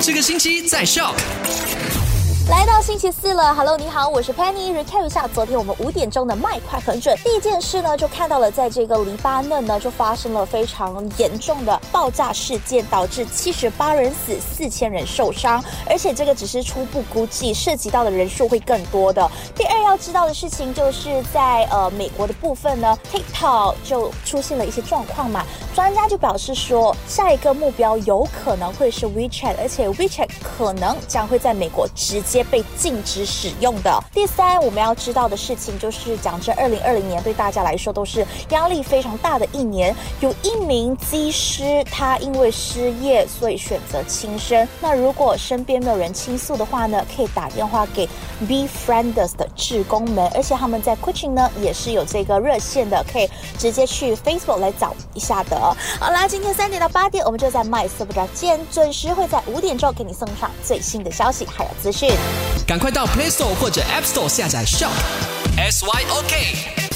这个星期在笑。来到星期四了，Hello，你好，我是 Penny。recap 一下昨天我们五点钟的麦快很准。第一件事呢，就看到了在这个黎巴嫩呢，就发生了非常严重的爆炸事件，导致七十八人死，四千人受伤，而且这个只是初步估计，涉及到的人数会更多的。第二要知道的事情，就是在呃美国的部分呢，TikTok 就出现了一些状况嘛，专家就表示说，下一个目标有可能会是 WeChat，而且 WeChat 可能将会在美国直接。被禁止使用的。第三，我们要知道的事情就是，讲这二零二零年对大家来说都是压力非常大的一年。有一名机师，他因为失业，所以选择轻生。那如果身边没有人倾诉的话呢，可以打电话给 Befrienders 的志工们，而且他们在 Coaching 呢也是有这个热线的，可以直接去 Facebook 来找一下的。好啦，今天三点到八点，我们就在麦色不着见，准时会在五点钟给你送上最新的消息还有资讯。赶快到 Play Store 或者 App Store 下载 Shop S Y O K。